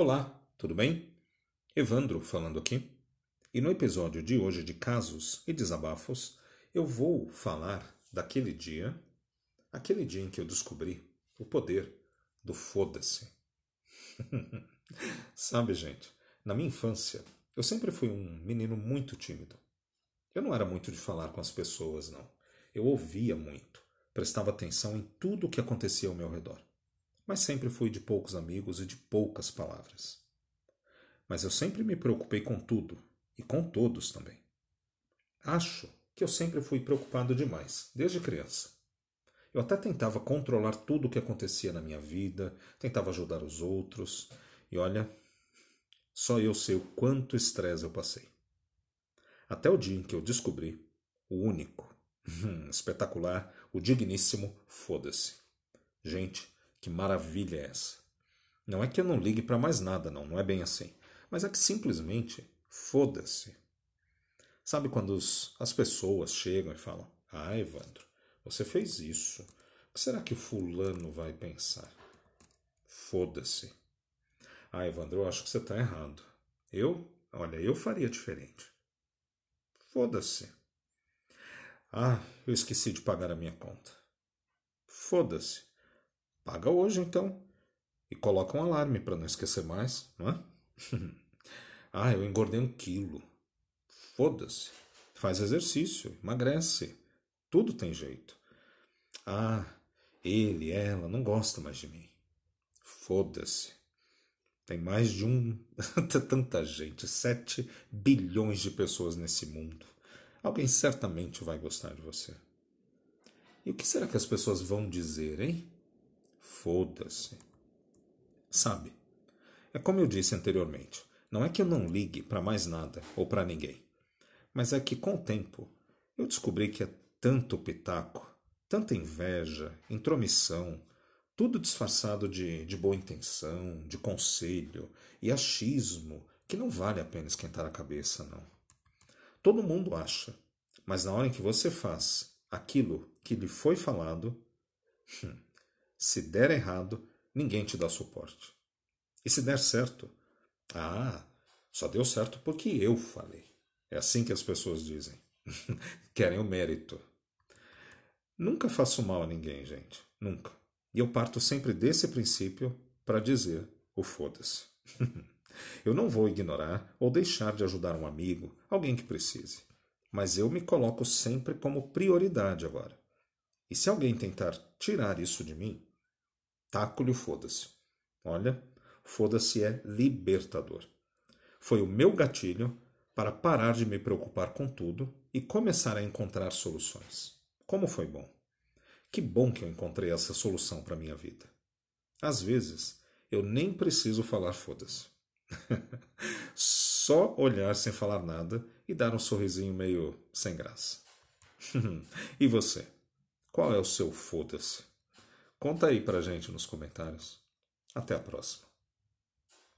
Olá, tudo bem? Evandro falando aqui. E no episódio de hoje de Casos e Desabafos, eu vou falar daquele dia, aquele dia em que eu descobri o poder do foda-se. Sabe, gente, na minha infância, eu sempre fui um menino muito tímido. Eu não era muito de falar com as pessoas, não. Eu ouvia muito, prestava atenção em tudo o que acontecia ao meu redor mas sempre fui de poucos amigos e de poucas palavras. Mas eu sempre me preocupei com tudo e com todos também. Acho que eu sempre fui preocupado demais, desde criança. Eu até tentava controlar tudo o que acontecia na minha vida, tentava ajudar os outros, e olha, só eu sei o quanto estresse eu passei. Até o dia em que eu descobri o único, espetacular, o digníssimo foda-se. Gente, que maravilha é essa? Não é que eu não ligue para mais nada, não, não é bem assim. Mas é que simplesmente foda-se. Sabe quando os, as pessoas chegam e falam: Ah, Evandro, você fez isso. O que será que o fulano vai pensar? Foda-se. Ah, Evandro, eu acho que você está errado. Eu? Olha, eu faria diferente. Foda-se. Ah, eu esqueci de pagar a minha conta. Foda-se. Paga hoje então. E coloca um alarme para não esquecer mais, não é? ah, eu engordei um quilo. Foda-se. Faz exercício, emagrece. Tudo tem jeito. Ah, ele, ela não gosta mais de mim. Foda-se. Tem mais de um. tanta gente. Sete bilhões de pessoas nesse mundo. Alguém certamente vai gostar de você. E o que será que as pessoas vão dizer, hein? Foda-se. Sabe, é como eu disse anteriormente: não é que eu não ligue para mais nada ou para ninguém, mas é que com o tempo eu descobri que é tanto pitaco, tanta inveja, intromissão, tudo disfarçado de, de boa intenção, de conselho e achismo que não vale a pena esquentar a cabeça, não. Todo mundo acha, mas na hora em que você faz aquilo que lhe foi falado, hum, se der errado, ninguém te dá suporte. E se der certo, ah, só deu certo porque eu falei. É assim que as pessoas dizem. Querem o mérito. Nunca faço mal a ninguém, gente. Nunca. E eu parto sempre desse princípio para dizer o foda-se. eu não vou ignorar ou deixar de ajudar um amigo, alguém que precise. Mas eu me coloco sempre como prioridade agora. E se alguém tentar tirar isso de mim, Taco-lhe o foda-se. Olha, foda-se é libertador. Foi o meu gatilho para parar de me preocupar com tudo e começar a encontrar soluções. Como foi bom. Que bom que eu encontrei essa solução para minha vida. Às vezes, eu nem preciso falar foda-se. Só olhar sem falar nada e dar um sorrisinho meio sem graça. e você? Qual é o seu foda-se? Conta aí pra gente nos comentários. Até a próxima.